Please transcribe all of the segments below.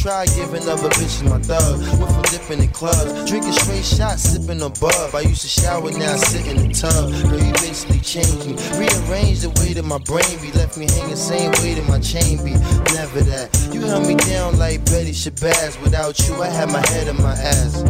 tried giving other bitches my thug. Went from dipping in clubs, drinking straight shots, sipping a. I used to shower, now I sit in the tub. Girl, you basically changed me. Rearranged the way that my brain be. Left me hanging same way that my chain be. Never that. You held me down like Betty Shabazz. Without you, I had my head in my ass.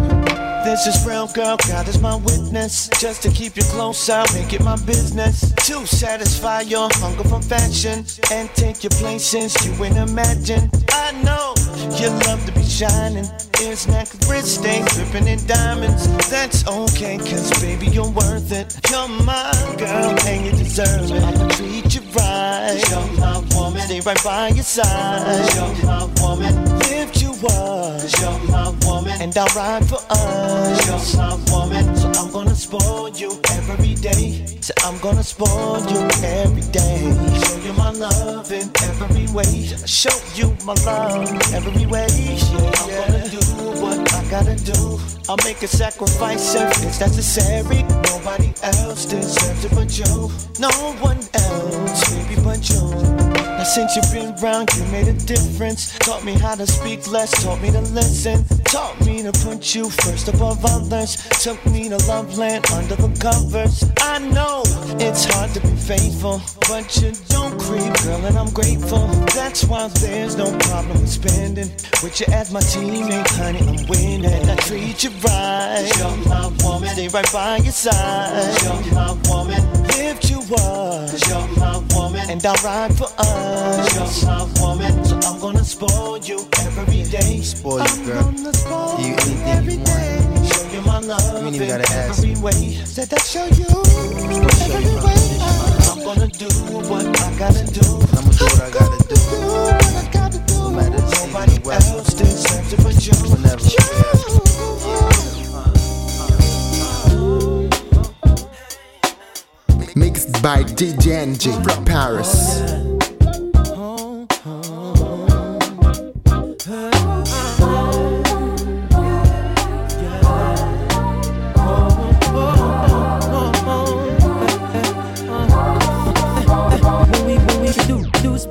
This is real, girl. God is my witness. Just to keep you close, I'll make it my business. To satisfy your hunger for fashion and take your place since you ain't imagine. I know you love to be shining. Ears, neck, wrist, stay dripping in diamonds. That's okay, cause baby, you're worth it. You're my girl, and you deserve it. I'ma treat you right. You're my woman. Stay right by your side. You're my woman. Lift you up. You're my woman. And I'll ride for us. You're my woman. So I'm gonna spoil you every day. So I'm gonna spoil you every day. Show you my love in every way. Show you my love every way. Yeah, I'm gonna do what I gotta do. I'll make a sacrifice if it's necessary. Nobody else deserves it but you. No one else, maybe but you. Now since you've been around, you made a difference. Taught me how to speak less, taught me to listen. Taught me to put you first above others. Took me to love land under the covers. I know it's hard to be faithful, but you don't creep, girl, and I'm grateful. That's why there's no problem with spending with you as my teammate, honey. I'm winning. I treat you right. You're my woman. Stay right by your side. You're my woman. Lift you up. You're my woman. And I'll ride for us. You're my woman. So I'm gonna spoil you every day. Spoil you, I'm girl. gonna spoil you you anything every you day. You my love You ain't even gotta ask. every way. Said I show you every you way. I'm gonna do what I gotta do. I'ma do what I gotta do. Do what I gotta do. No matter Nobody else deserves it but you. Whenever. Mixed by DJ NG from Paris. Oh, oh, oh.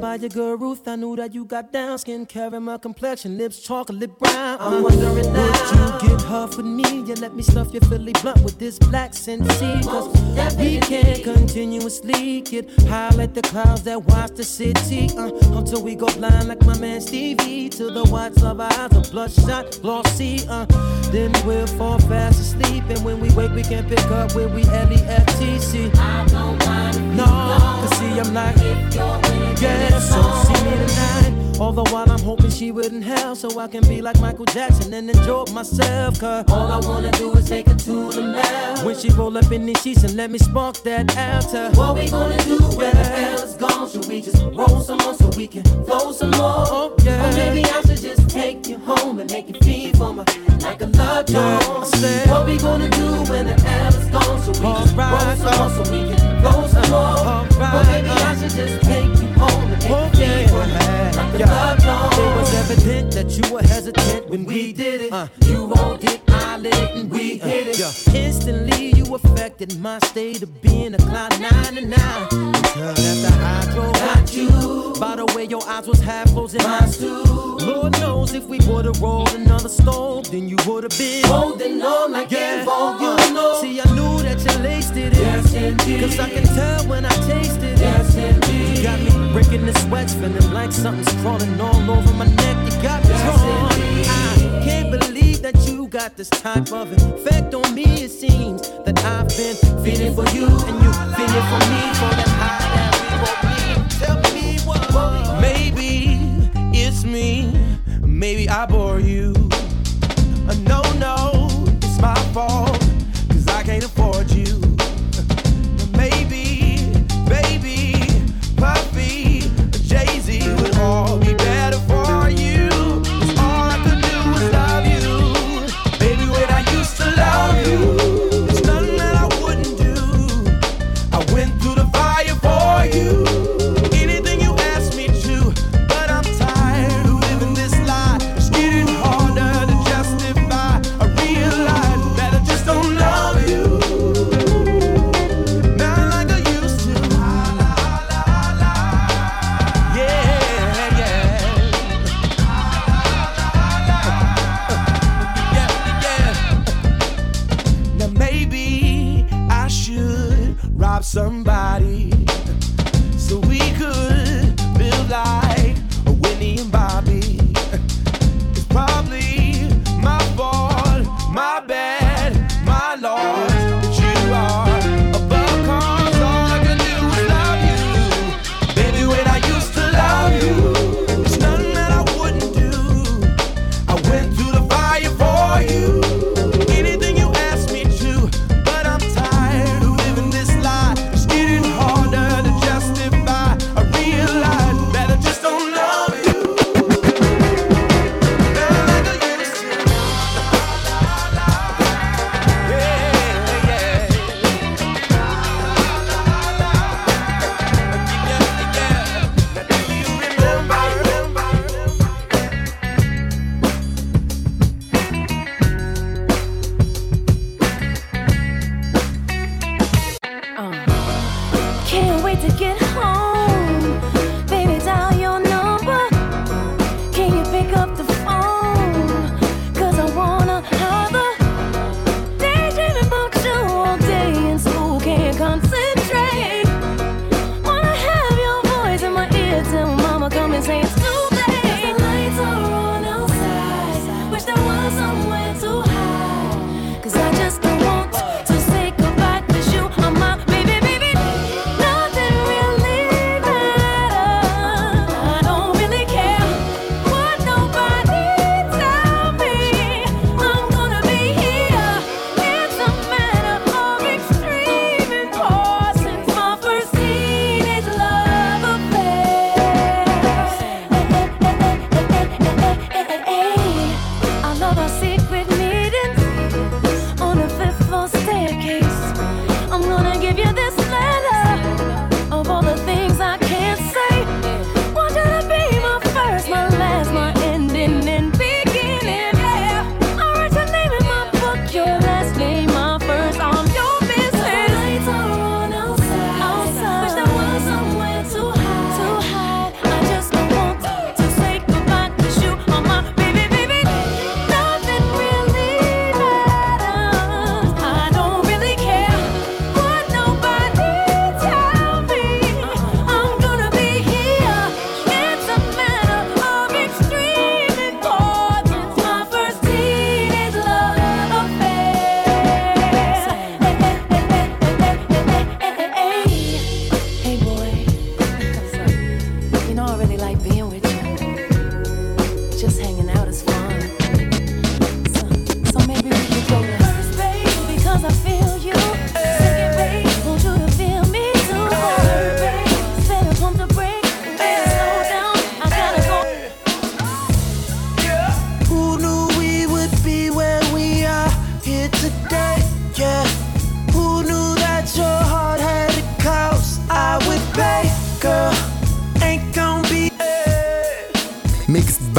By your girl Ruth, I knew that you got down skin, caramel complexion, lips chocolate brown. I'm wondering now, would you get huff with me? You let me stuff your Philly blunt with this black Sensi, cause we can't continuously get high like the clouds that watch the city. Uh, until we go blind like my man Stevie. To the whites of our eyes are bloodshot, glossy. Uh, then we'll fall fast asleep. And when we wake, we can't pick up where we L-E-F-T-C. I don't mind No, cause see, I'm like, If you're yeah, so see me tonight. All the while I'm hoping she wouldn't help, so I can be like Michael Jackson and enjoy myself. Cause All I wanna do is take her to the mouth. when she roll up in these sheets and let me spark that altar. What we gonna do when the hell is gone? Should we just roll some more so we can flow some more? Oh, yeah. Or maybe I should just take you home and make you feel for me like a love Yeah, song. I What we gonna do when the hell is gone? Should we just roll Alright, some more so we can flow some more? Alright, Or maybe I should just take you home and Oh, make yeah. feel for me like a Yeah. It was evident that you were hesitant when we did it. Uh, Uh, you rolled it, I lit it, and we hit it. yeah. Instantly, you affected my state of being a cloud nine and nine. Until after hydro Got you, By the way, your eyes was half closed mine mine too. Lord knows if we would've rolled another stove, then you would've been. Holding on like Yeah, involved, you uh, know. See, I knew that you laced it in. Yes, indeed. Cause I can tell when I taste it. Yes, indeed. You got me breaking the sweats, feeling like something's crawling all over my neck. You got me torn. I can't believe that you got this type of effect on me. It seems that I've been feeling for you and you feeling for me for that high that we both need. Tell me what. Maybe it's me. Maybe I bore you. Uh, no, no, it's my fault.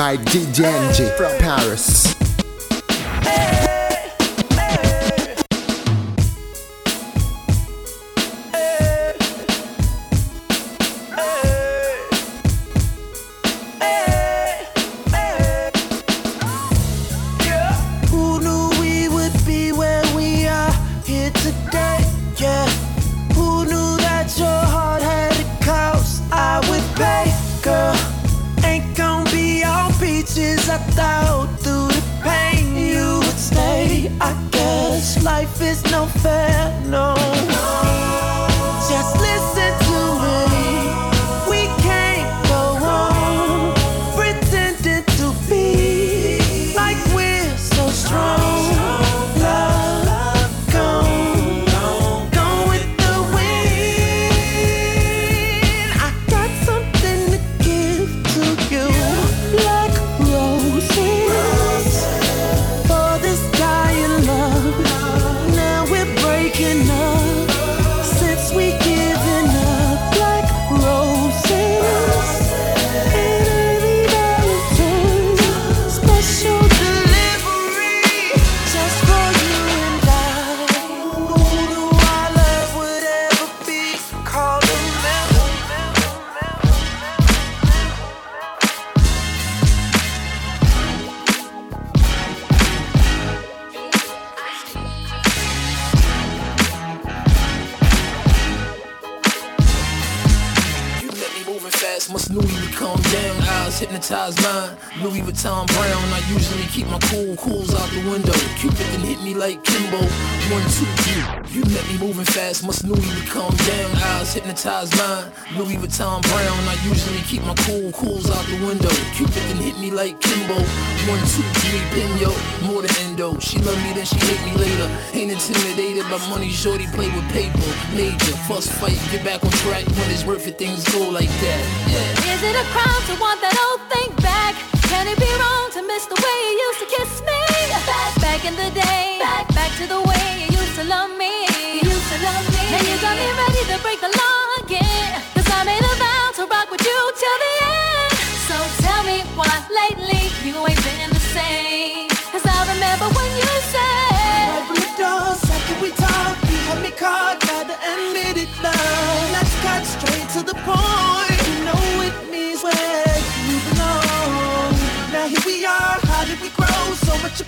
by DJ from Paris. hypnotized mind. Louis Vuitton brown, I usually keep my cool cools out the window. Cupid can hit me like Kimbo. One, two, three, pin more than endo. She love me, then she hate me later. Ain't intimidated by money, shorty play with paper. Major, fuss fight, get back on track when it's worth it, things go like that. Yeah. Is it a crime to want that old thing back? Can it be wrong to miss the way you used to kiss me? Back, back in the day, back, back to the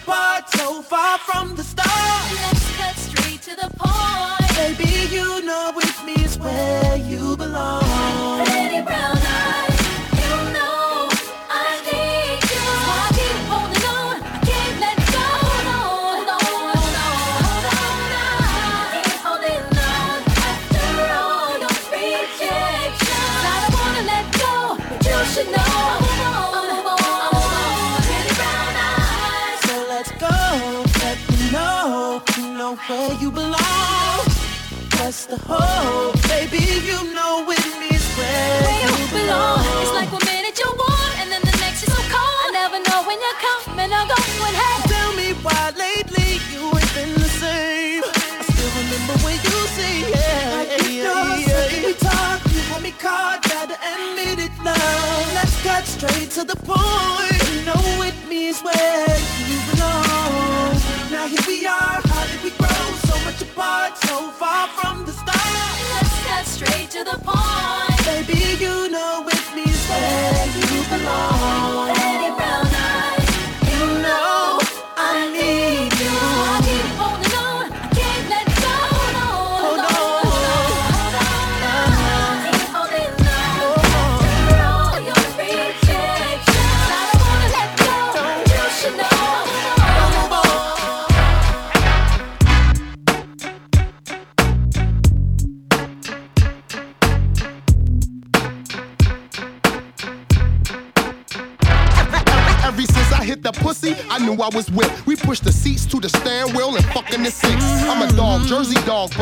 part so far from the start. Oh.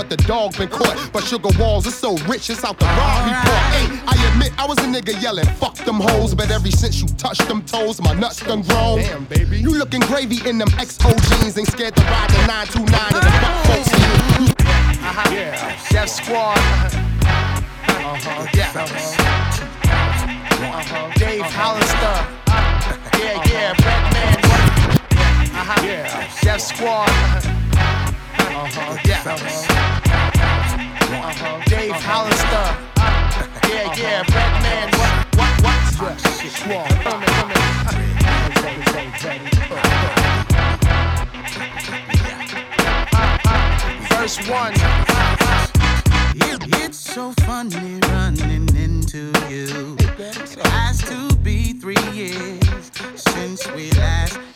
but the dog been caught. But sugar walls is so rich, it's out the rob. Hey, I admit I was a nigga yelling, fuck them hoes. But every since you touched them toes, my nuts done grown. Damn, baby. You looking gravy in them XO jeans. Ain't scared to ride the 929 in the fuck 14. Uh-huh. Yeah. Def Squad. Uh-huh. Yeah. Uh-huh. Dave uh-huh. Hollister. Uh-huh. Yeah, yeah. Batman. Uh-huh. Yeah. Def Squad. Dave Hollister. Yeah, yeah. Red. What? What? What? Yeah. Verse one. It's so funny running into you. It has to be three years since we last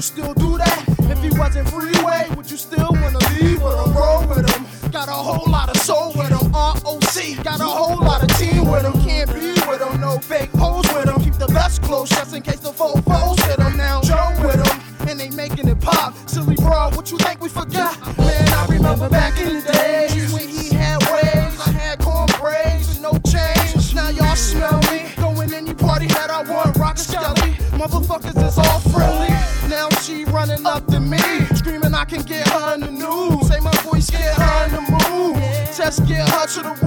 Deus, teodura é should have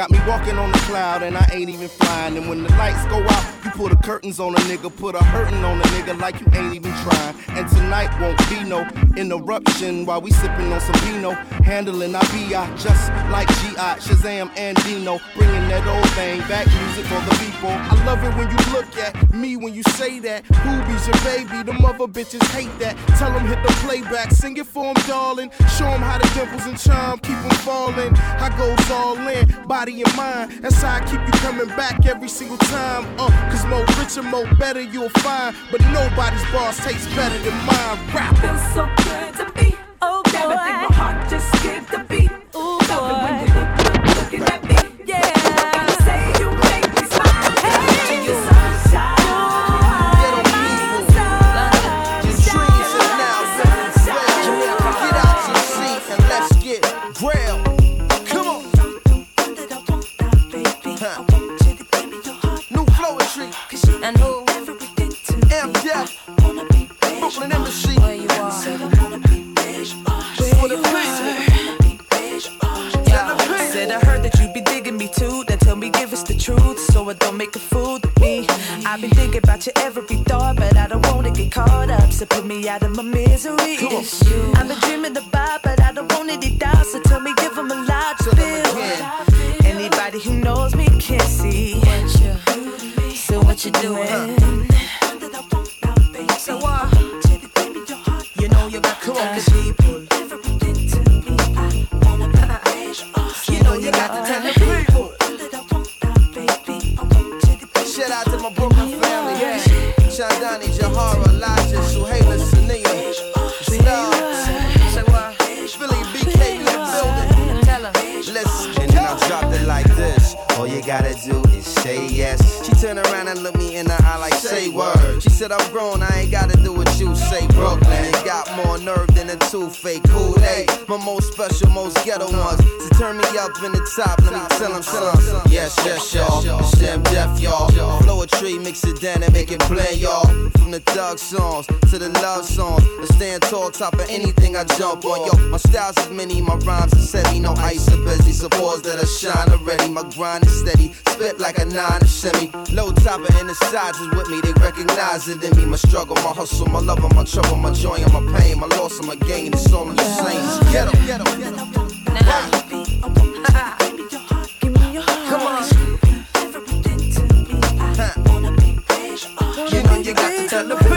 Got me walking on the cloud and I ain't even flying. And when the lights go out, you pull the curtains on a nigga, put a hurtin' on a nigga like you ain't even And tonight won't be no interruption while we sippin' on some vino, handling our BI just like G.I. Shazam and Dino, bringing that old thing back, music for the people. I love it when you look at me when you say that. Boobies your baby, the mother bitches hate that. Tell them hit the playback, sing it for 'em, darling. Show 'em how the dimples and charm keep 'em falling. I goes all in, body and mind. That's how I keep you coming back every single time. Uh, cause more richer, more better you'll find. But nobody's boss tastes better than mine. Rap feels so good to be Oh, I think my heart just skipped So put me out of my misery. It's you. I've been dreaming about, but I don't want it doubt. So tell me, give 'em a lot to feel. Anybody who knows me can see. So what you doing? Said, I'm grown, I more nerve than a two fake Kool-Aid. My most special, most ghetto ones. To turn me up in the top, let me tell them something. Yes, yes, y'all. Stem deaf, y'all. Floetry, mix it down and make it play, y'all. From the thug songs to the love songs. I stand tall, top of anything I jump on. Yo, my styles is many, my rhymes are heavy. No ice or busy, supports that I shine already. My grind is steady, spit like a nine to semi. Low topper and the sides is with me, they recognize it in me. My struggle, my hustle, my love, my trouble, my joy and my pain, my loss and my gain. It's all in the same. You know you got to tell the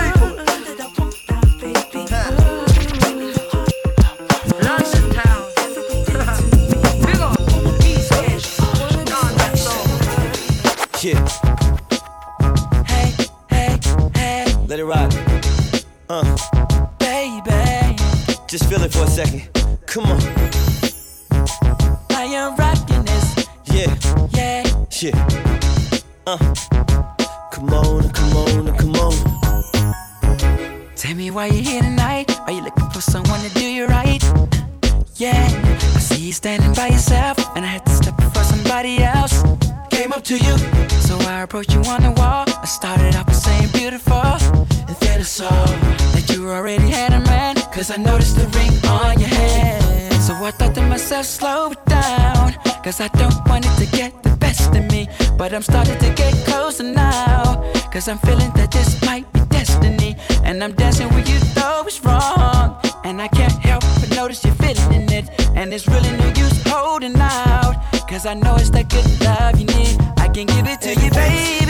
But I'm starting to get closer now. Cause I'm feeling that this might be destiny. And I'm dancing with you, though it's wrong. And I can't help but notice you're feeling it. And it's really no use holding out. Cause I know it's that good love you need. I can give it to you, baby.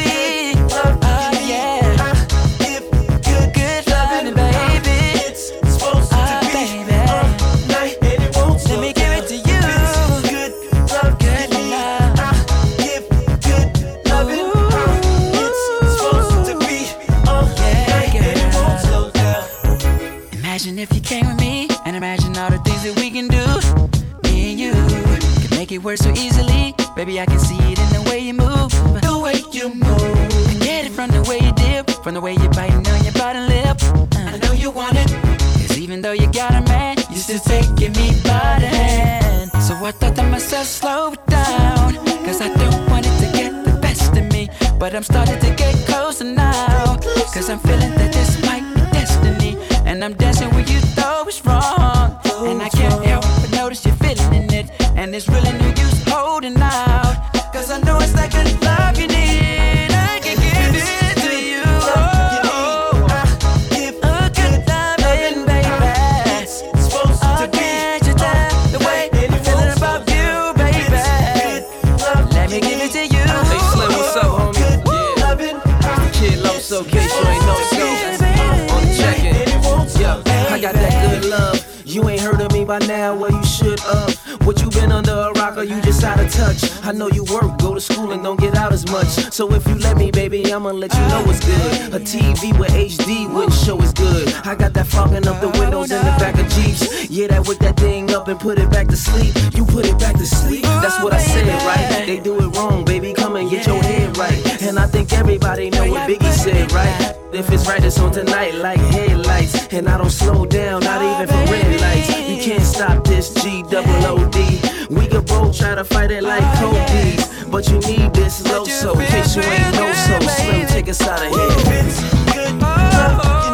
By now, well you should uh What you been under a rock or you just out of touch? I know you work, go to school and don't get out as much. So if you let me, baby, I'ma let you know it's good. A TV with HD wouldn't show as good. I got that fogging up the windows in the back of Jeeps. Yeah, that wake that thing up and put it back to sleep. You put it back to sleep. That's what I said, right? They do it wrong, baby. Come and get your head right. And I think everybody know what Biggie said, right? If it's right, it's on tonight like headlights. And I don't slow down, not even for red lights. You can't stop this G double O D. We can both try to fight it like Cody's. But you need this low so in case you ain't know so. Slim, take us out of here. Mixed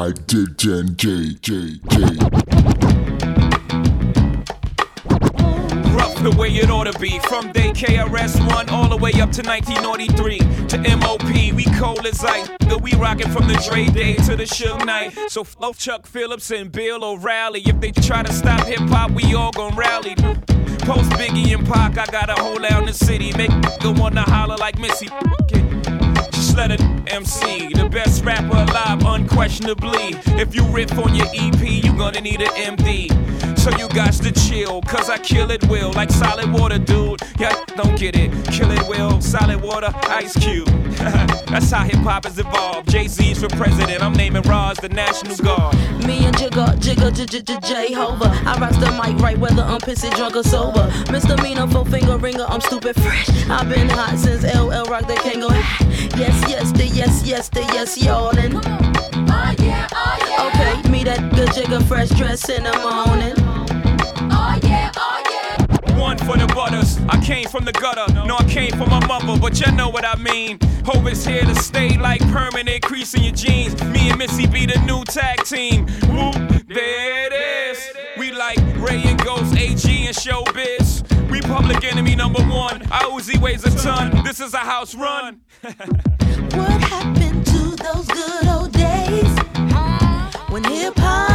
by DJ J J J. Rough the way it ought to be. From day KRS-One all the way up to 1993. To MOP, we cold as ice. We rockin' from the Dre Day to the Suge Knight. So flow Chuck Phillips and Bill O'Reilly. If they try to stop hip hop, we all gon' rally. Post Biggie and Pac, I got a hold in the city. Make the wanna holler like Missy. Just let it MC, the best rapper alive, unquestionably. If you riff on your EP, you gonna need an MD. So you got to chill, cause I kill it will, like solid water, dude. Yeah, don't get it. Kill it will, solid water, ice cube. That's how hip hop has evolved. Jay Z's for president, I'm naming Roz the National Guard. Me and Jigga, Jigga, J J J J Hova. I rocks the mic right whether I'm pissy, drunk or sober. Misdemeanor, four finger ringer, I'm stupid fresh. I've been hot since LL Rock the Kangol. Yes, yes, the yes, yes, the yes, y'all. And oh yeah, oh yeah. Okay, me that good Jigga, fresh dress in the morning. Oh yeah, oh yeah. One for the butters. I came from the gutter. No, I came from my mother, but you know what I mean. Hope it's here to stay like permanent crease in your jeans. Me and Missy be the new tag team. Whoop, there it is. We like Rae and Ghost, AG and Showbiz. We public enemy number one. Our Uzi weighs a ton. This is a house run. What happened to those good old days when hip hop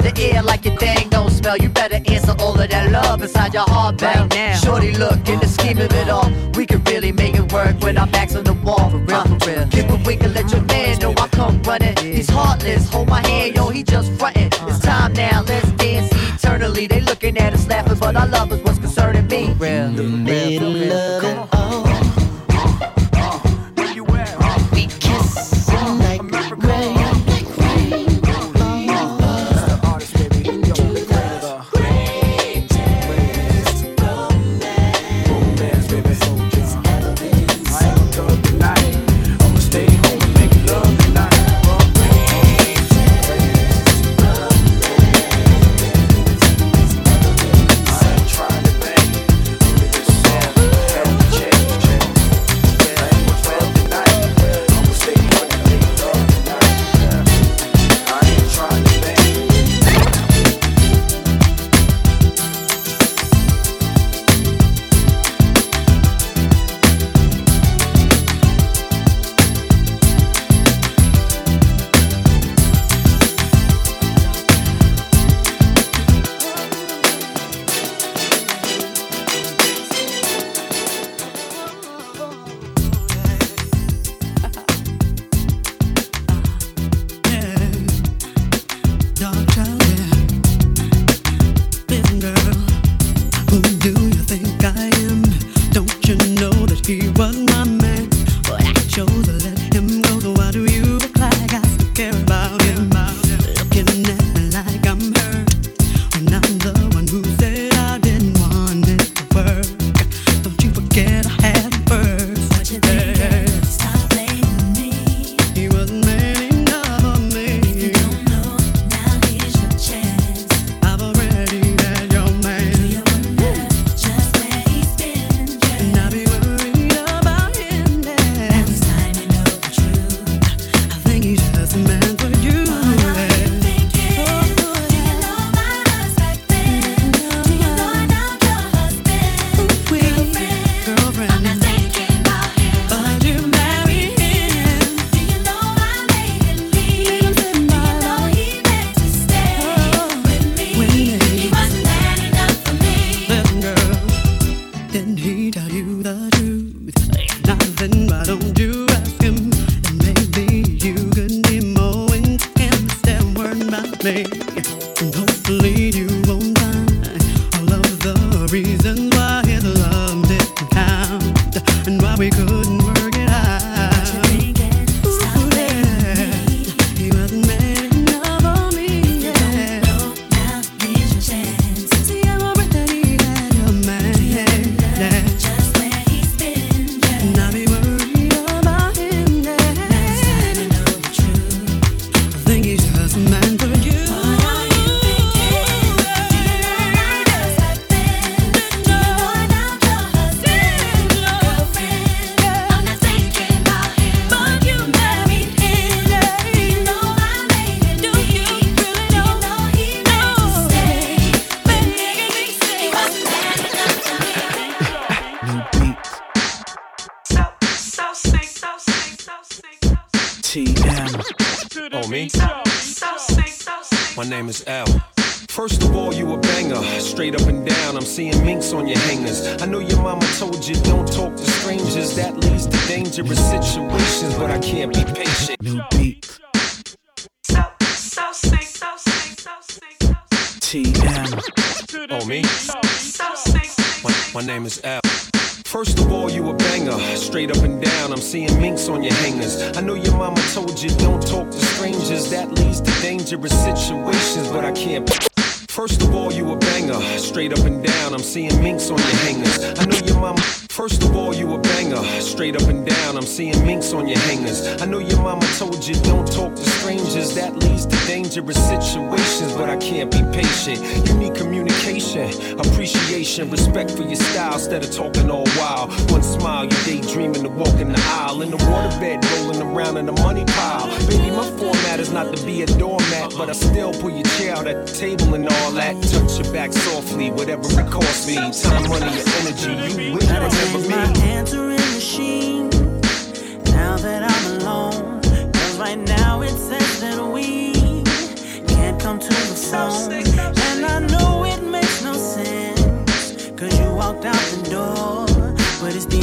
the ear like your thing don't smell. You better answer all of that love inside your heart right now. Shorty, look in the scheme of it all, we can really make it work when our backs on the wall. For real, for real. Give a wink and let your man know I come running. He's heartless, hold my hand, yo, he just frontin'. It's time now, let's dance eternally. They looking at us laughing, but our love is what's concerning me. In the middle of it name is Al. First of all, you a banger, straight up and down. I'm seeing minks on your hangers. I know your mama told you don't talk to strangers. That leads to dangerous situations, but I can't. First of all, you a banger, straight up and down. I'm seeing minks on your hangers. I know your mama. First of all, you a banger, straight up and down. I'm seeing minks on your hangers. I know your mama told you don't talk to strangers. That leads to dangerous situations, but I can't be patient. You need communication, appreciation, respect for your style instead of talking all wild. One smile, you daydreaming to walk in the aisle. In the waterbed, rolling around in the money pile. Baby, my format is not to be a doormat, but I still pull your chair out at the table and all that. Touch your back softly, whatever it costs me. Time, money, your energy, you will Change my answering machine now that I'm alone. Cause right now it says that we can't come to the phone. And I know it makes no sense. Cause you walked out the door. But it's the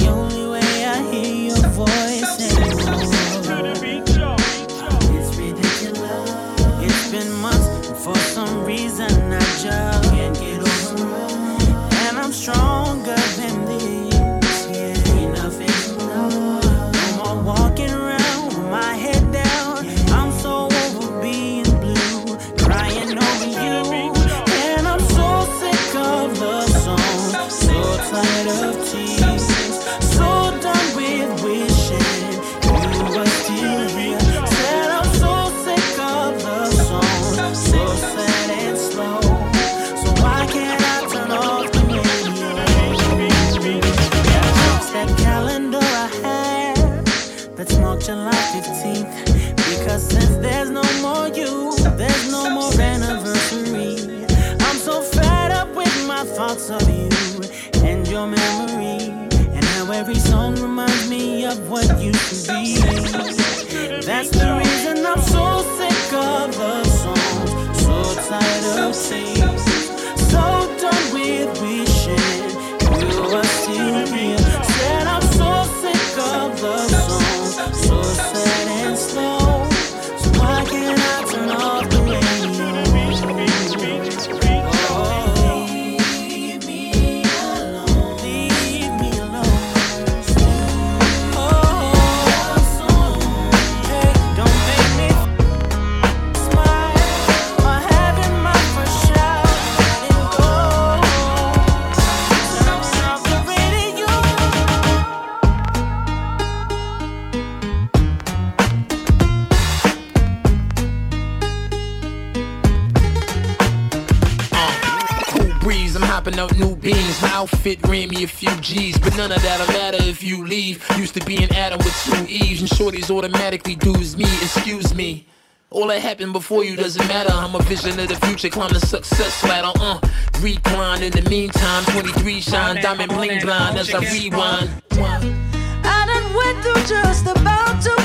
And automatically do as me. Excuse me. All that happened before you doesn't matter. I'm a vision of the future, climb the success ladder. Uh, recline in the meantime. 23 shine, diamond bling blind as I rewind. I done went through just about two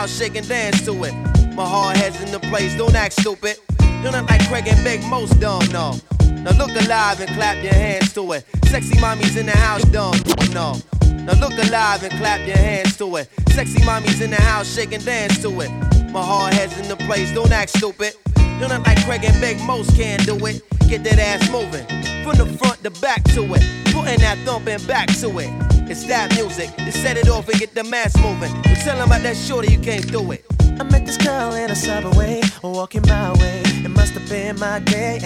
house, shake and dance to it. My hard head's in the place, don't act stupid. Don't like Craig and Big most don't know. Now look alive and clap your hands to it. Sexy mommies in the house, don't know. Now look alive and clap your hands to it. Sexy mommies in the house, shake and dance to it. My hard head's in the place, don't act stupid. Don't like Craig and Big most can do it. Get that ass moving. From the front to back to it. Putting that thumping back to it. It's that music to set it off and get the mass moving. You tell them about that shorty, you can't do it. I met this girl in a subway, walking my way. It must have been my day.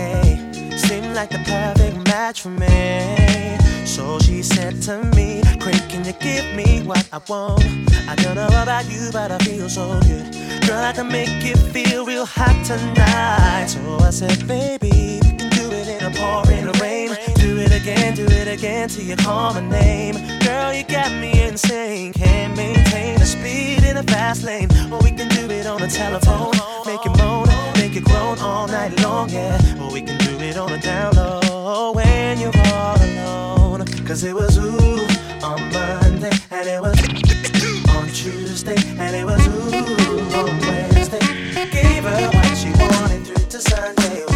Seemed like the perfect match for me. So she said to me, Craig, can you give me what I want? I don't know about you, but I feel so good. Girl, I can make you feel real hot tonight. So I said, baby, it in a pouring rain. Do it again, do it again till you call my name. Girl, you got me insane. Can't maintain the speed in a fast lane. Or we can do it on the telephone. Make it moan, make it groan all night long, yeah. Or we can do it on the down low when you're all alone. Cause it was ooh on Monday, and it was on Tuesday, and it was ooh on Wednesday. Gave her what she wanted through to Sunday.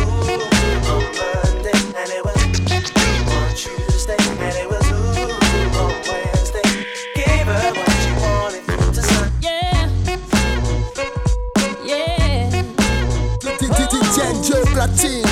DJ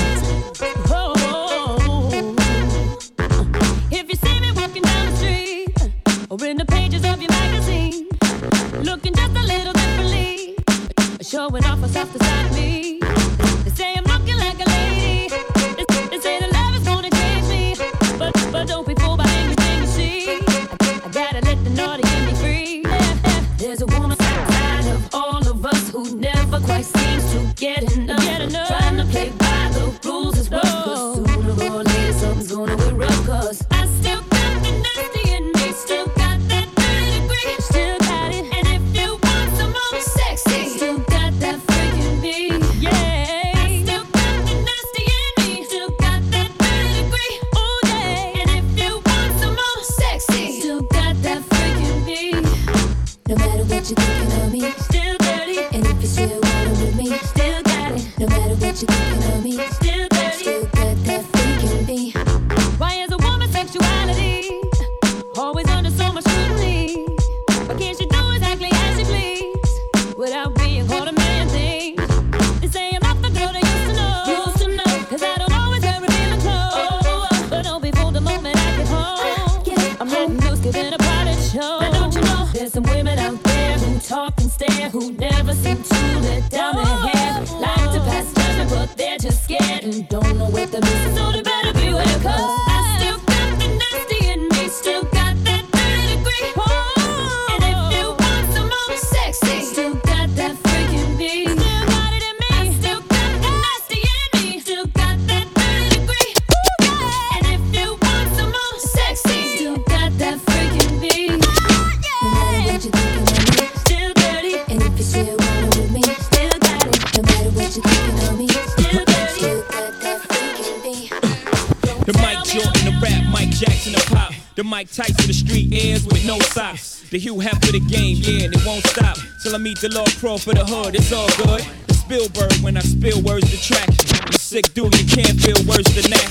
meet the Lord Pro for the hood, it's all good. The Spielberg when I spill words to track. I'm a sick dude, you can't feel worse than that.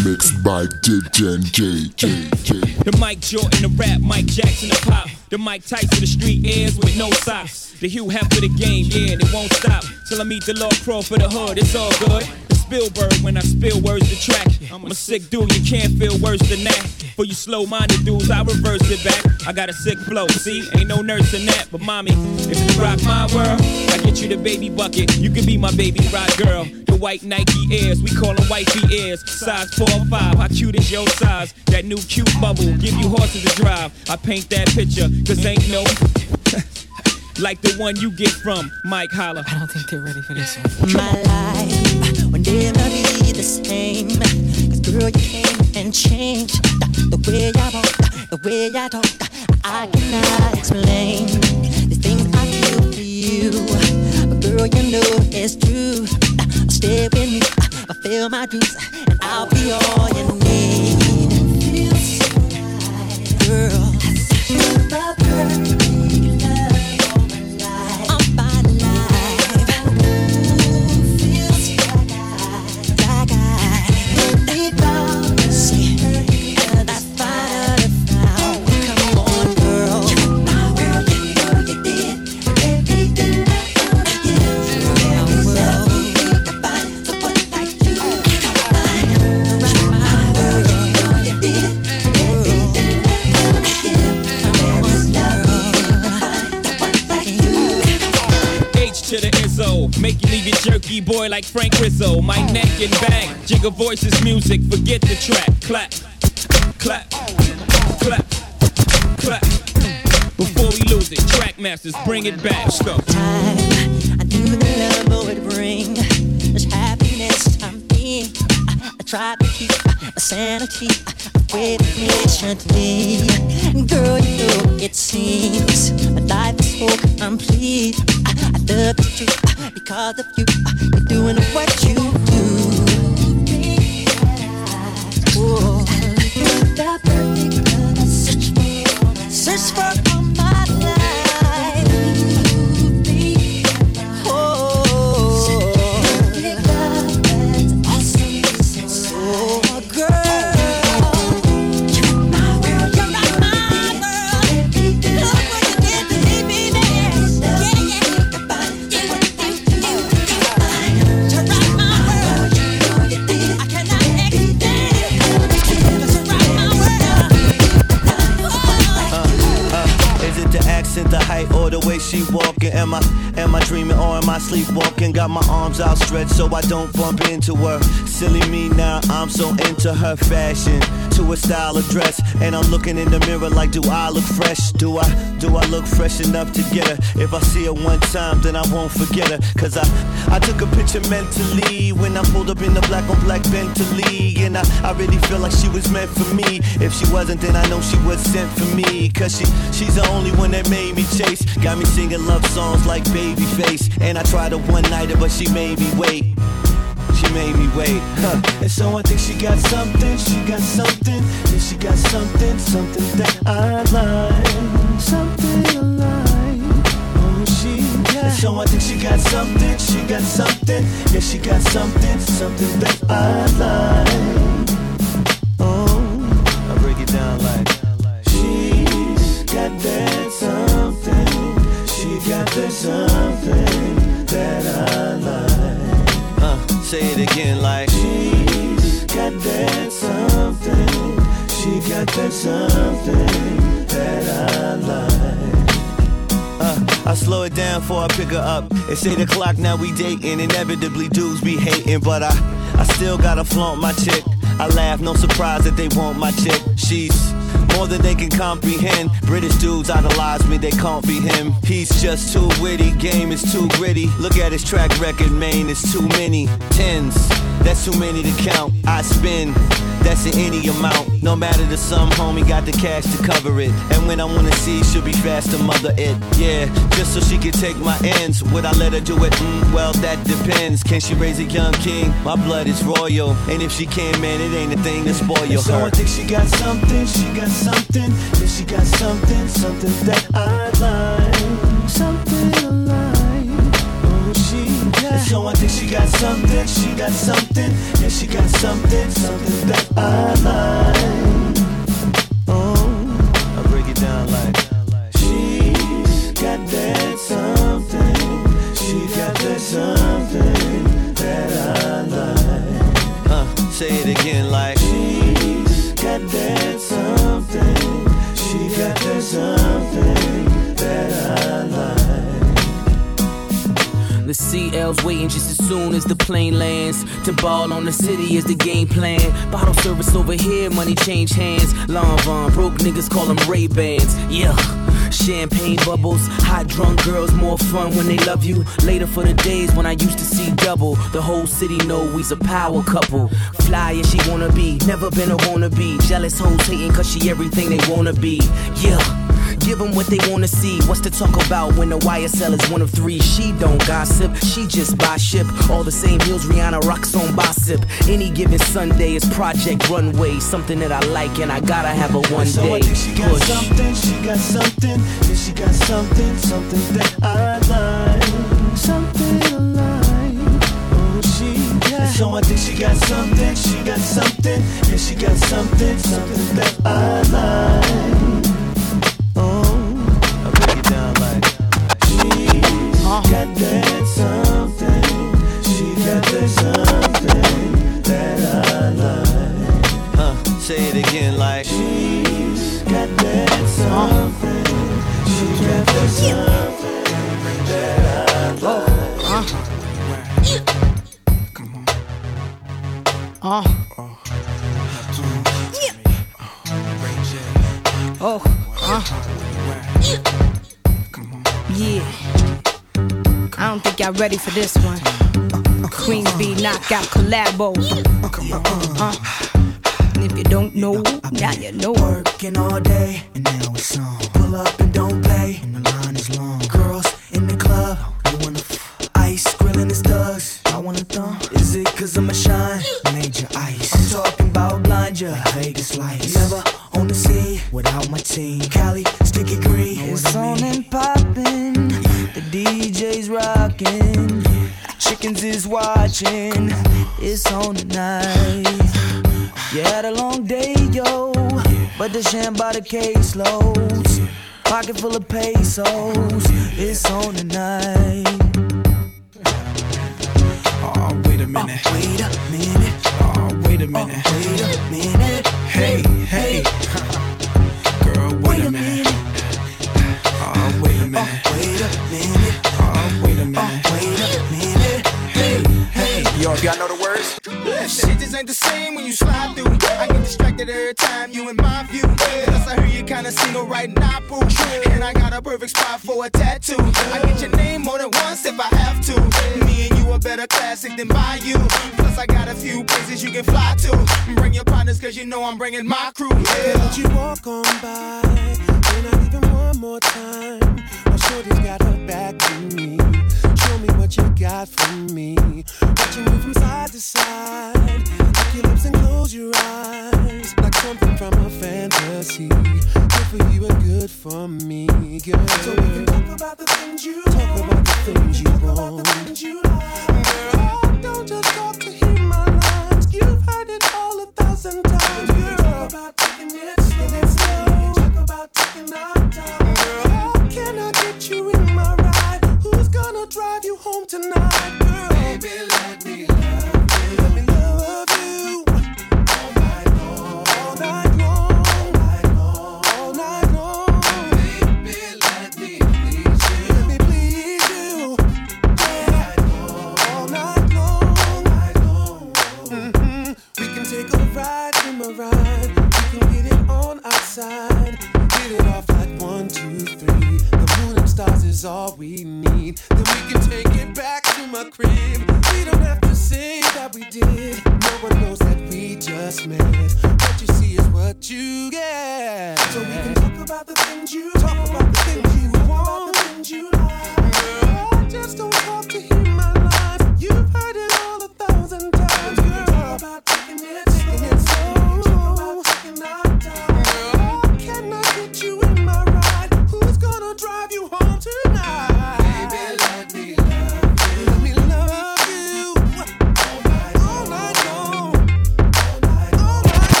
Mixed by DJ JJ. The Mike Jordan, the rap, Mike Jackson, the pop. The Mike Tyson, the street airs with no socks. The Hugh Hef for the game, yeah, and it won't stop. Till I meet the Lord Pro for the hood, it's all good. The Spielberg when I spill words to track. I'm a sick dude, you can't feel worse than that. For you slow minded dudes, I reverse it back. I got a sick flow, see? Ain't no nurse in that, but mommy, if you rock my world. I get you the baby bucket, you can be my baby rock girl. The white Nike Airs, we call them wifey ears. Size 4 or 5, how cute is your size? That new cute bubble, give you horses to drive. I paint that picture, cause ain't no. like the one you get from Mike Holler. I don't think they're ready for this one. My life will never be the same. Cause girl, you came and changed the way I walk, the way I talk. I cannot explain the things I feel for you. But girl, you know it's true. Stay with me, fulfill my dreams, and I'll be all you need. Girl, like Frank Rizzo. My neck and back, jigger voices music, forget the track. Clap, clap, clap, clap. Before we lose it, Trackmasters, bring it back. Let's go. I knew the love would bring this happiness to me. I, I tried to keep a sanity away patiently. Girl, you know it seems my life is so complete. I love uh, because of you. Uh, you're doing what you do. Oh, the love I search for, search for sleepwalking? Got my arms outstretched so I don't bump into her. Silly me now, I'm so into her fashion, to her style of dress, and I'm looking in the mirror like, do I look fresh? Do I, do I look fresh enough to get her? If I see her one time, then I won't forget her. Cause I, I took a picture mentally when I pulled up in the black on black Bentley, and I, I really feel like she was meant for me. If she wasn't, then I know she was sent for me. Cause she, she's the only one that made me chase. Got me singing love songs like Babyface. And I tried to one nighter, but she made me wait. She made me wait. Huh. And so I think she got something, she got something, and she got something, something that I like, something I So I think she got something, she got something, yeah, she got something, something that I like. Oh, I break it down like. she's got that something, she got that something that I like. Uh, say it again like. She's got that something. She got that something that I like. I slow it down before I pick her up. It's 8 o'clock now, we dating. Inevitably, dudes be hating, but I, I still gotta flaunt my chick. I laugh, no surprise that they want my chick. She's more than they can comprehend. British dudes idolize me, they can't be him. He's just too witty, game is too gritty. Look at his track record, man, it's too many. Tens, that's too many to count. I spin, that's in any amount. No matter the sum, homie, got the cash to cover it. And when I wanna see, she'll be fast to mother it. Yeah, just so she can take my ends. Would I let her do it? Mm, well, that depends. Can she raise a young king? My blood is royal. And if she can, man, it ain't a thing to spoil And so I think she got something, she got something, yeah, she got something, something that I like, so I think she got something, she got something, yeah, she got something, something that I like. CL's waiting just as soon as the plane lands. To ball on the city is the game plan. Bottle service over here, money change hands. Lanvin, broke niggas call them Ray Bans. Yeah. Champagne bubbles, hot drunk girls, more fun when they love you. Later for the days when I used to see double. The whole city know we's a power couple. Fly as she wanna be, never been a wannabe. Jealous hoes hating cause she everything they wanna be. Yeah. Give them what they wanna see. What's to talk about when the YSL is one of three? She don't gossip, she just buy ship. All the same heels Rihanna rocks on Bossip. Any given Sunday is Project Runway. Something that I like and I gotta have a one So I think she got push. something, she got something, yeah, she got something, something that I like, something I like. Oh, she got. So I think she got something, she got something, yeah, she got something, something that I like. That something, she got that something that I like. Huh, say it again like She's got that something. She's got that something that I like. Uh. Oh. Uh. Yeah. Don't think y'all ready for this one. Queen Bee knockout collabo. Uh. And if you don't know, now you know. Working all day, and now it's on. Pull up and don't play, and the line is long. But the sham by the caseloads. Pocket full of pesos. It's on tonight. Oh, wait a minute. Oh, wait a minute. Oh, wait a minute. wait a minute. Hey, hey. Girl, wait, a minute. Oh, wait a minute. Oh, wait a minute. Oh, wait a minute. wait a minute. Hey, hey. Yo, if y'all know the words? Shit just ain't the same when you slide through. I Single right now, boo. And I got a perfect spot for a tattoo. I get your name more than once if I have to. Me and you a better classic than by you. Plus I got a few places you can fly to. Bring your partners cause you know I'm bringing my crew. Yeah. Don't you walk on by? When I even one more time. Shorty's got her back to me. Show me what you got for me. Watch you move from side to side. Lick your lips and close your eyes. Like something from a fantasy. Good for you and good for me, girl. So we can talk about the things you talk about the things you want. Girl, don't just talk to hear my lines. You've heard it all a thousand times, girl. Talk about taking it slow. Talk about taking our time. Girl, can I get you in my ride? Who's gonna drive you home tonight, girl? Baby, let me love you. Let me love you. All night long. All night long. All night long. Baby, let me please you. Let me please you. All night long. Mhm. We can take a ride in my ride. We can get it on outside. Is all we need. Then we can take it back to my crib. We don't have to say that we did. No one knows that we just met. What you see is what you get. So we can talk about the things you talk about the things you want, the things you like.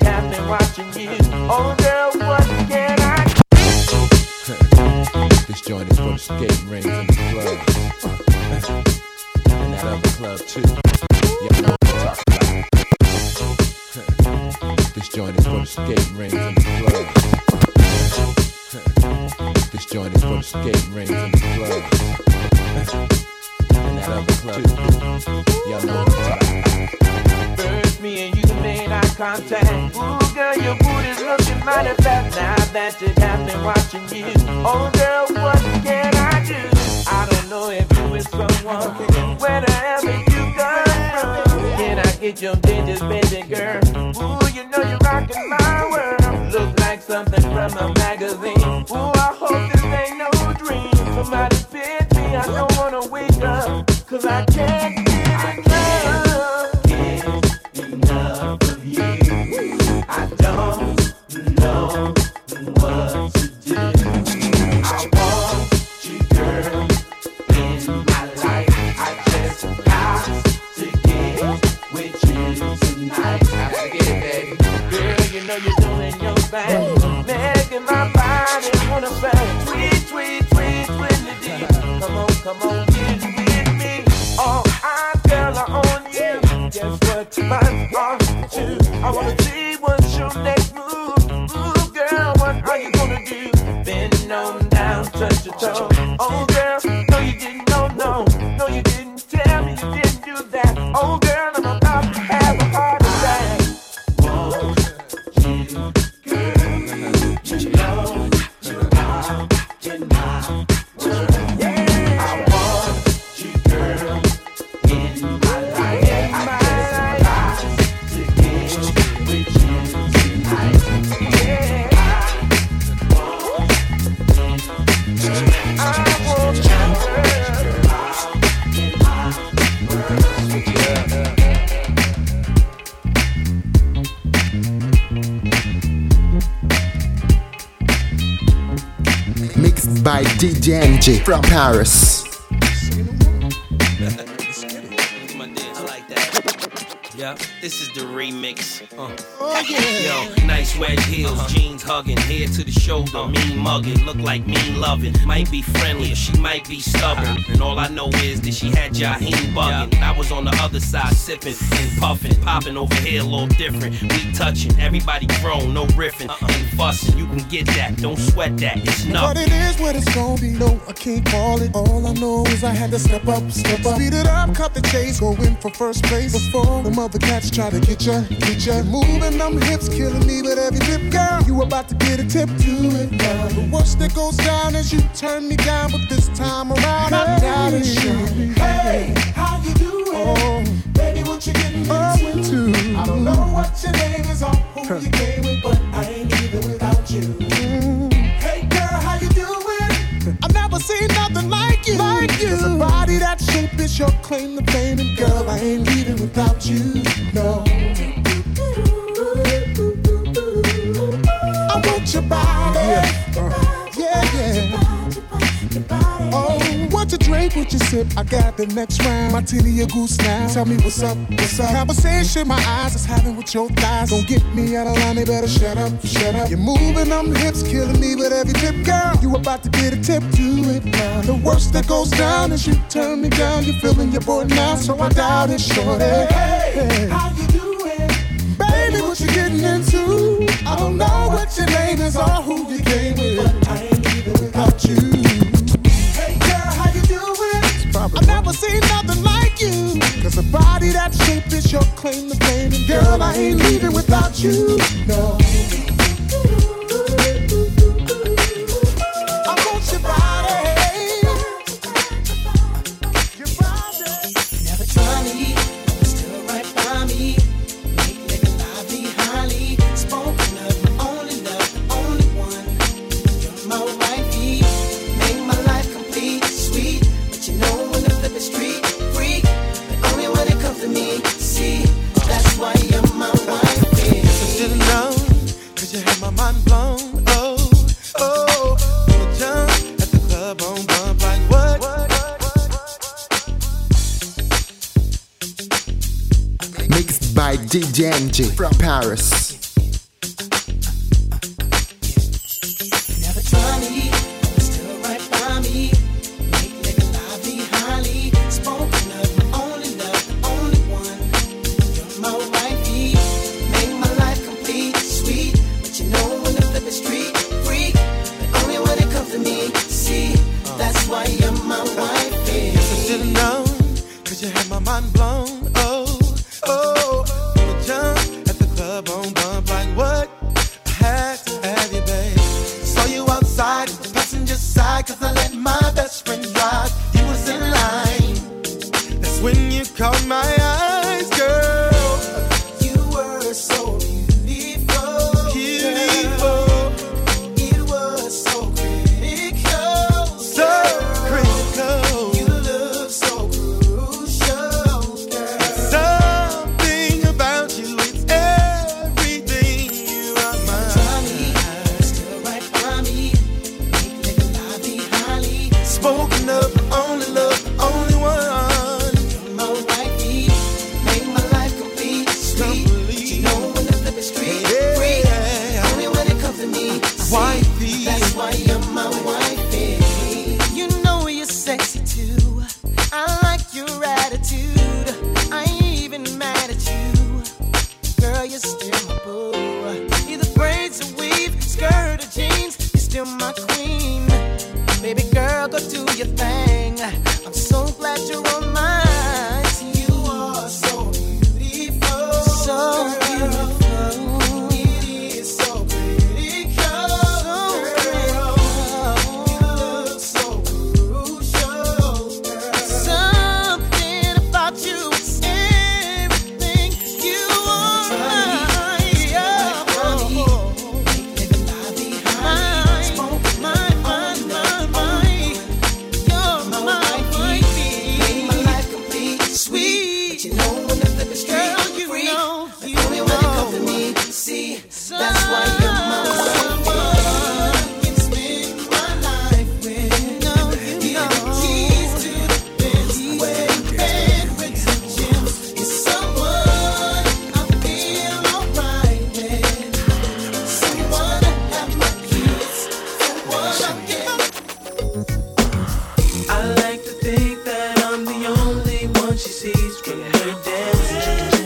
Got me watching you. Oh, Oh, From Paris. This is the remix. Uh. Oh, yeah. Yo, nice wedge heels, jeans hugging, head to the shoulder, mean mugging, look like mean loving. Might be friendly or she might be stubborn. And all I know is that she had Jaheim bugging. I was on the other side sipping and puffing, popping over here a little different. We touching, everybody grown, no riffing and fussing. You can get that, don't sweat that, it's But nothing. it is what it's gonna be. No, I can't call it. All I know is I had to step up, step up. Speed it up, cut the chase, go in for first place. Before the mother cats try to get ya, get ya. Moving them hips, killing me with every tip, girl. You about to get a tip, do it now. The worst that goes down is you turn me down, but this time around I doubt it. Hey, how you doing? Oh, baby, what you getting into? I don't know what your name is or who you came with, but I ain't leaving without you. You. Like you. There's a body that shape is your claim to fame, and girl, I ain't leaving without you. No. I want your body. Yeah, yeah. What you drink, what you sip? I got the next round. Martini a goose now. Tell me what's up, what's up? Conversation my eyes is having with your thighs. Don't get me out of line, they better shut up, shut up. You're moving on them hips, killing me with every tip, girl. You about to get a tip, do it now. The worst that goes down is you turn me down. You're feeling your boy now, so I doubt it, shorty. Hey, how you doing? Baby, what you getting into? I don't know what your name is or who you came with, but I ain't leaving without you. Never seen nothing like you. Cause a body that shape is your claim to fame. And girl, I ain't leaving without you. No. DJ from Paris. Sees when we're dancing.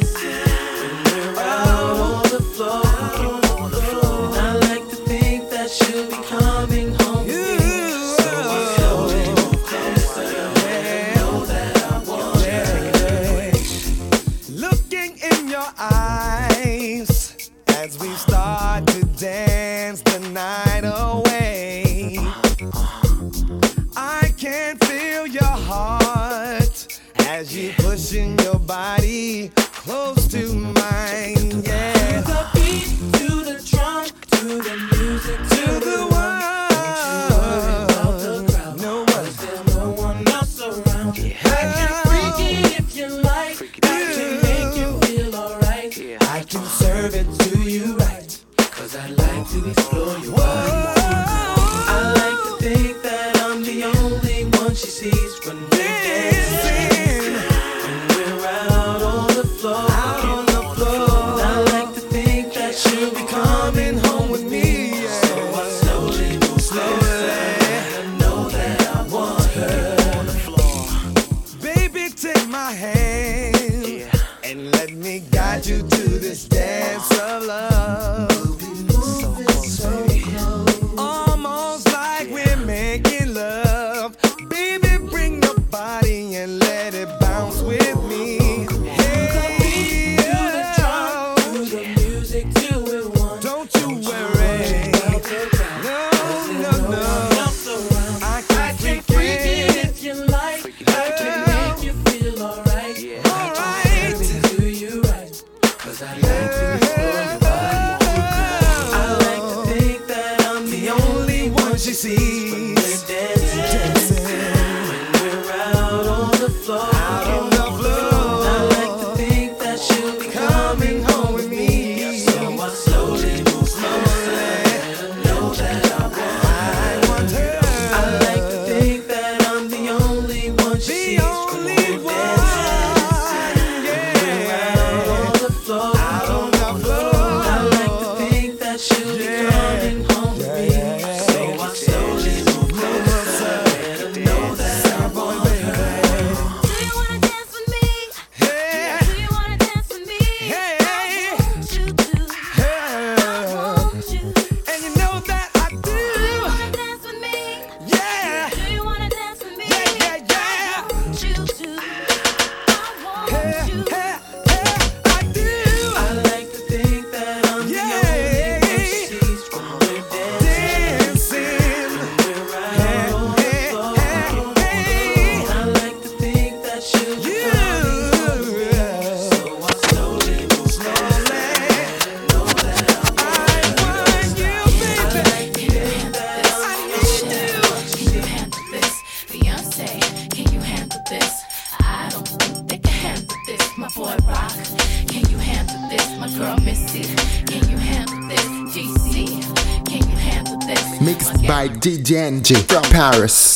From Paris.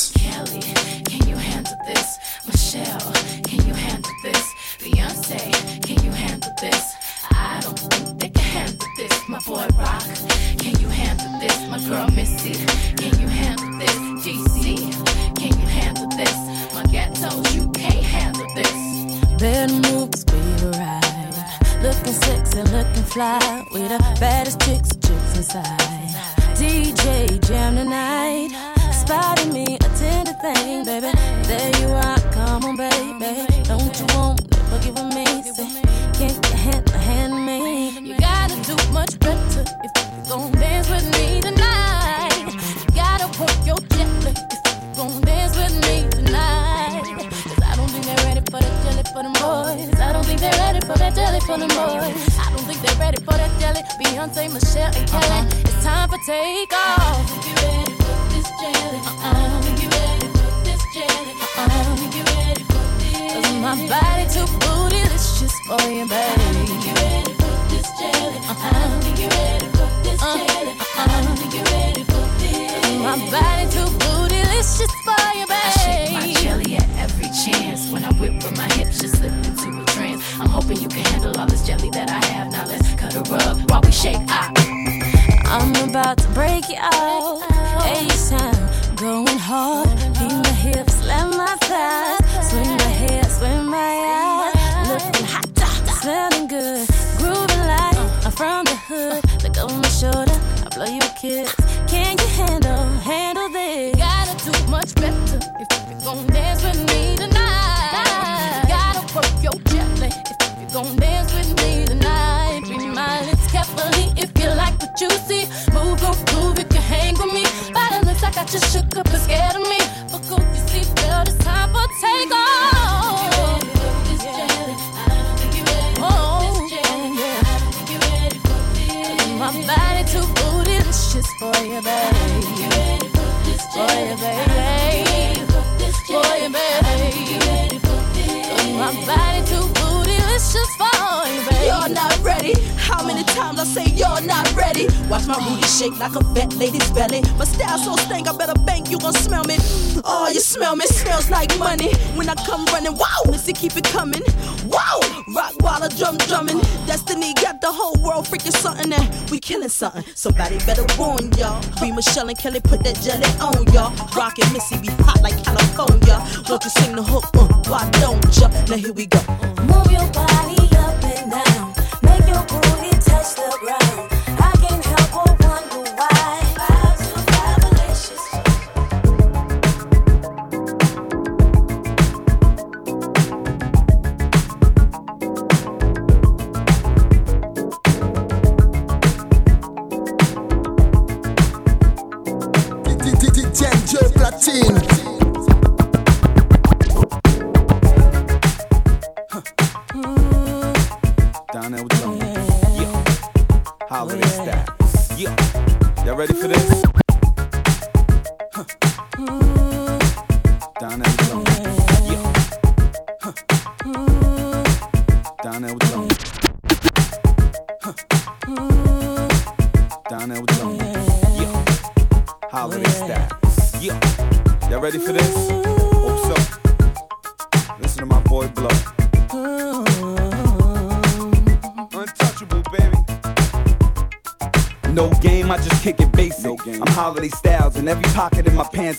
my back not ready. How many times I say you're not ready? Watch my booty shake like a fat lady's belly. My style so stank, I better bank you gon' smell me. Oh, you smell me, smells like money. When I come running, wow, Missy keep it coming. Wow, rock while I drum drumming. Destiny got the whole world freaking something that we killing something. Somebody better warn y'all. Be Michelle and Kelly put that jelly on y'all. Rockin' Missy be hot like California. Won't you sing the hook? Uh, why don't ya? Now here we go. Move your body up. ready for this?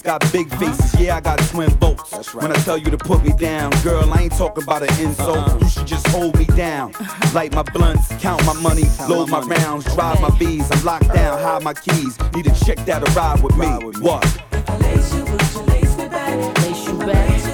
got big faces. Yeah, I got twin votes. Right. When I tell you to put me down, girl, I ain't talking about an insult. Uh-uh. You should just hold me down. Light my blunts, count my money, count load my, my rounds, drive my bees. I'm locked down, hide my keys. Need a chick that'll ride with me. Ride with me. What? I lace you, you lace me back? Lace you back.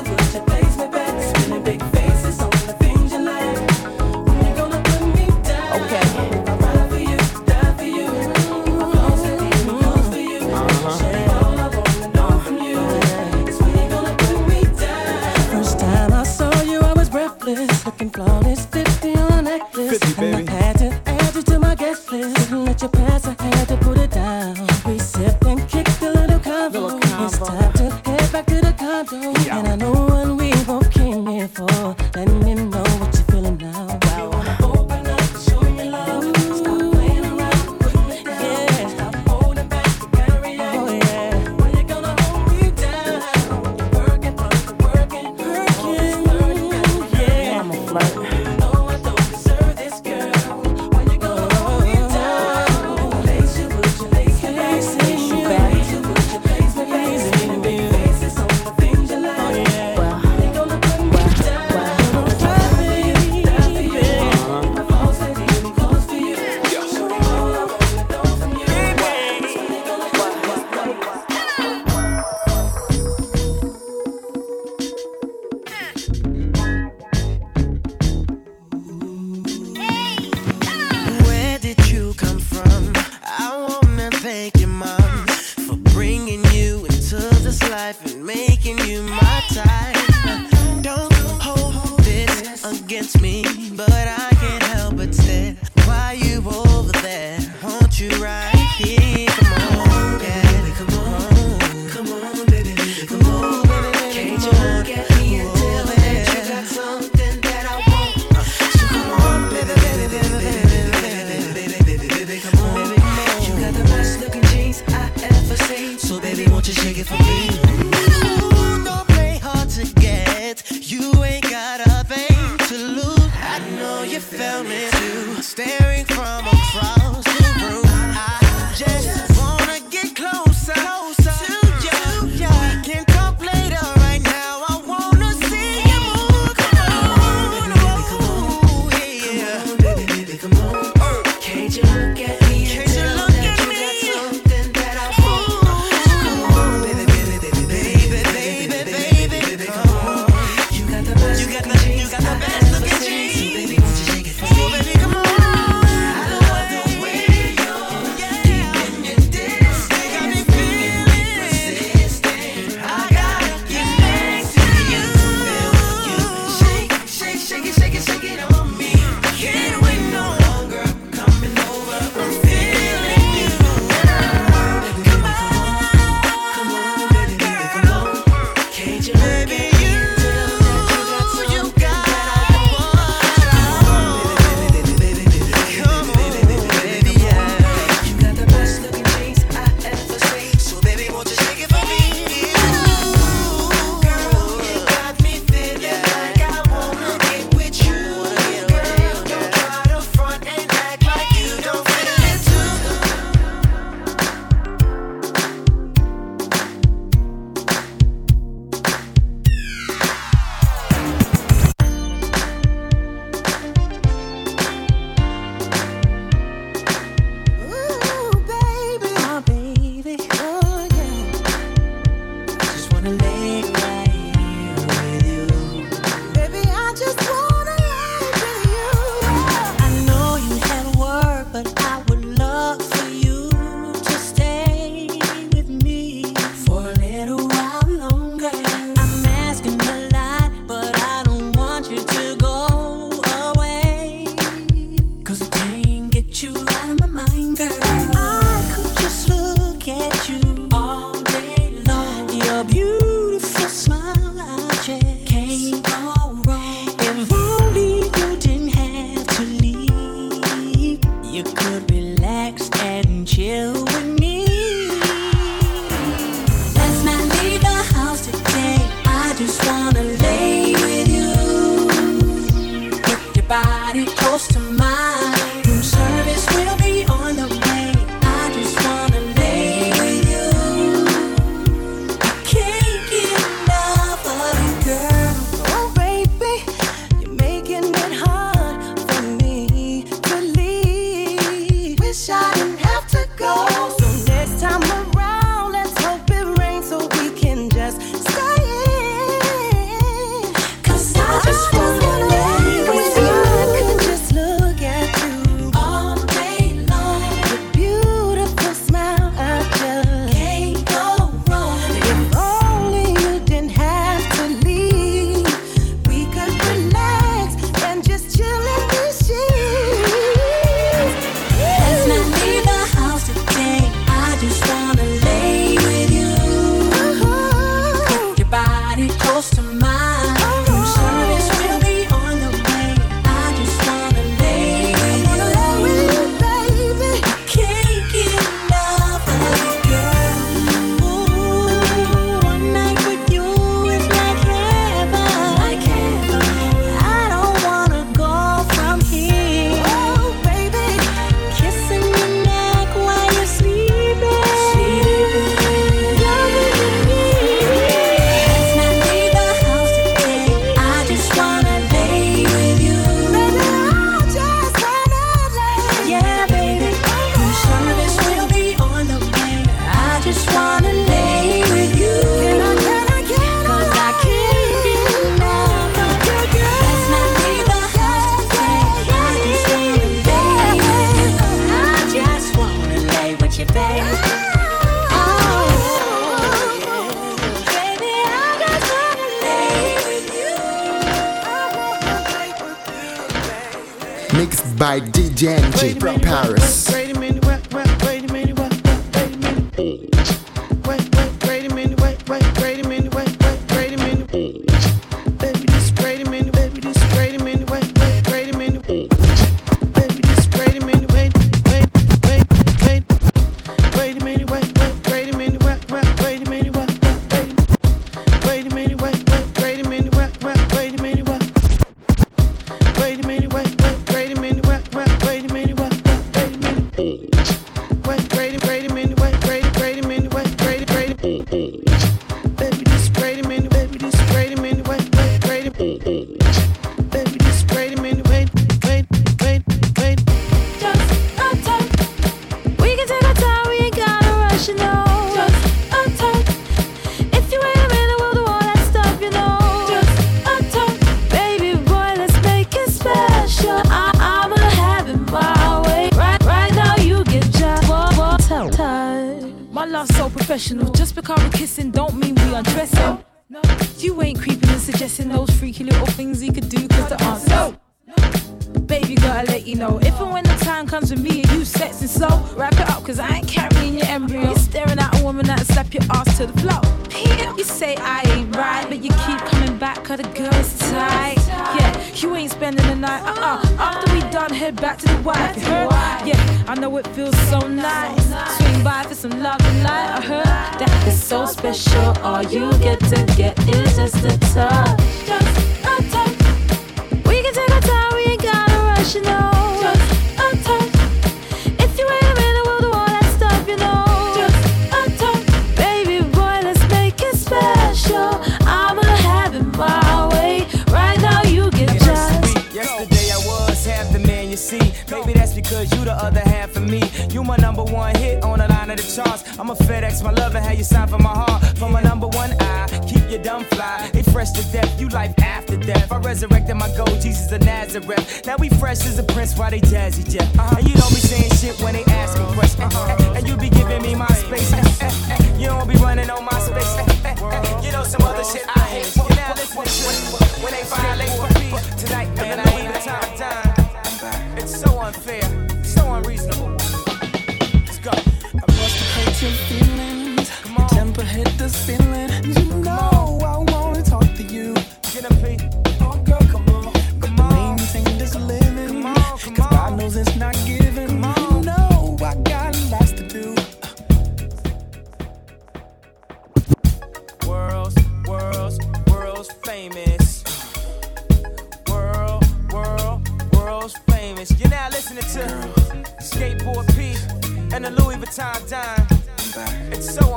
relate. Mixed by DJ NG from Paris. Wait a minute, wait wait a minute, wait a minute.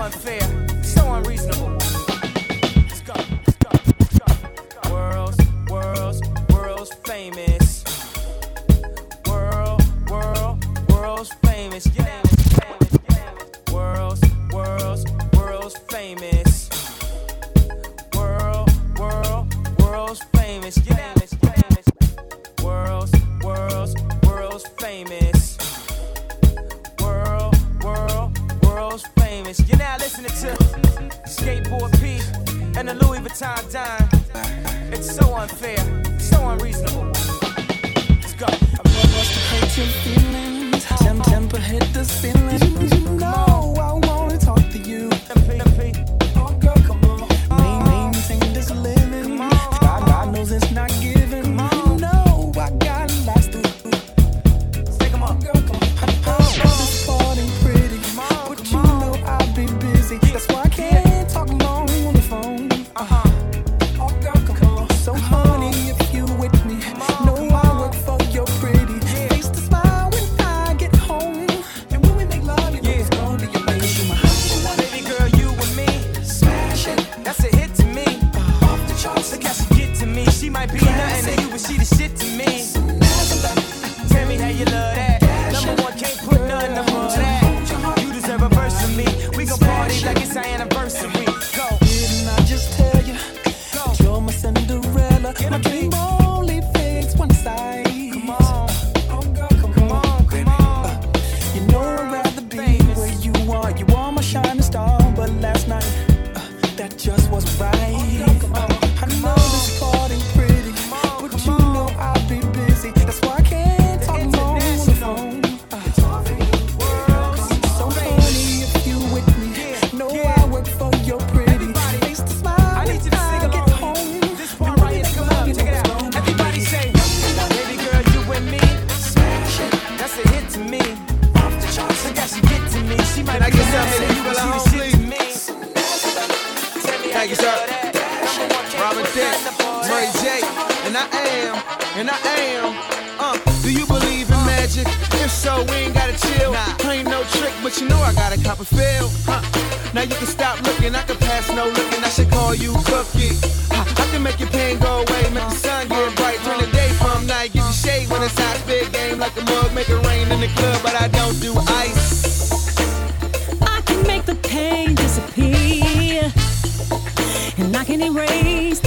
unfair. club, but I don't do ice. I can make the pain disappear, and I can erase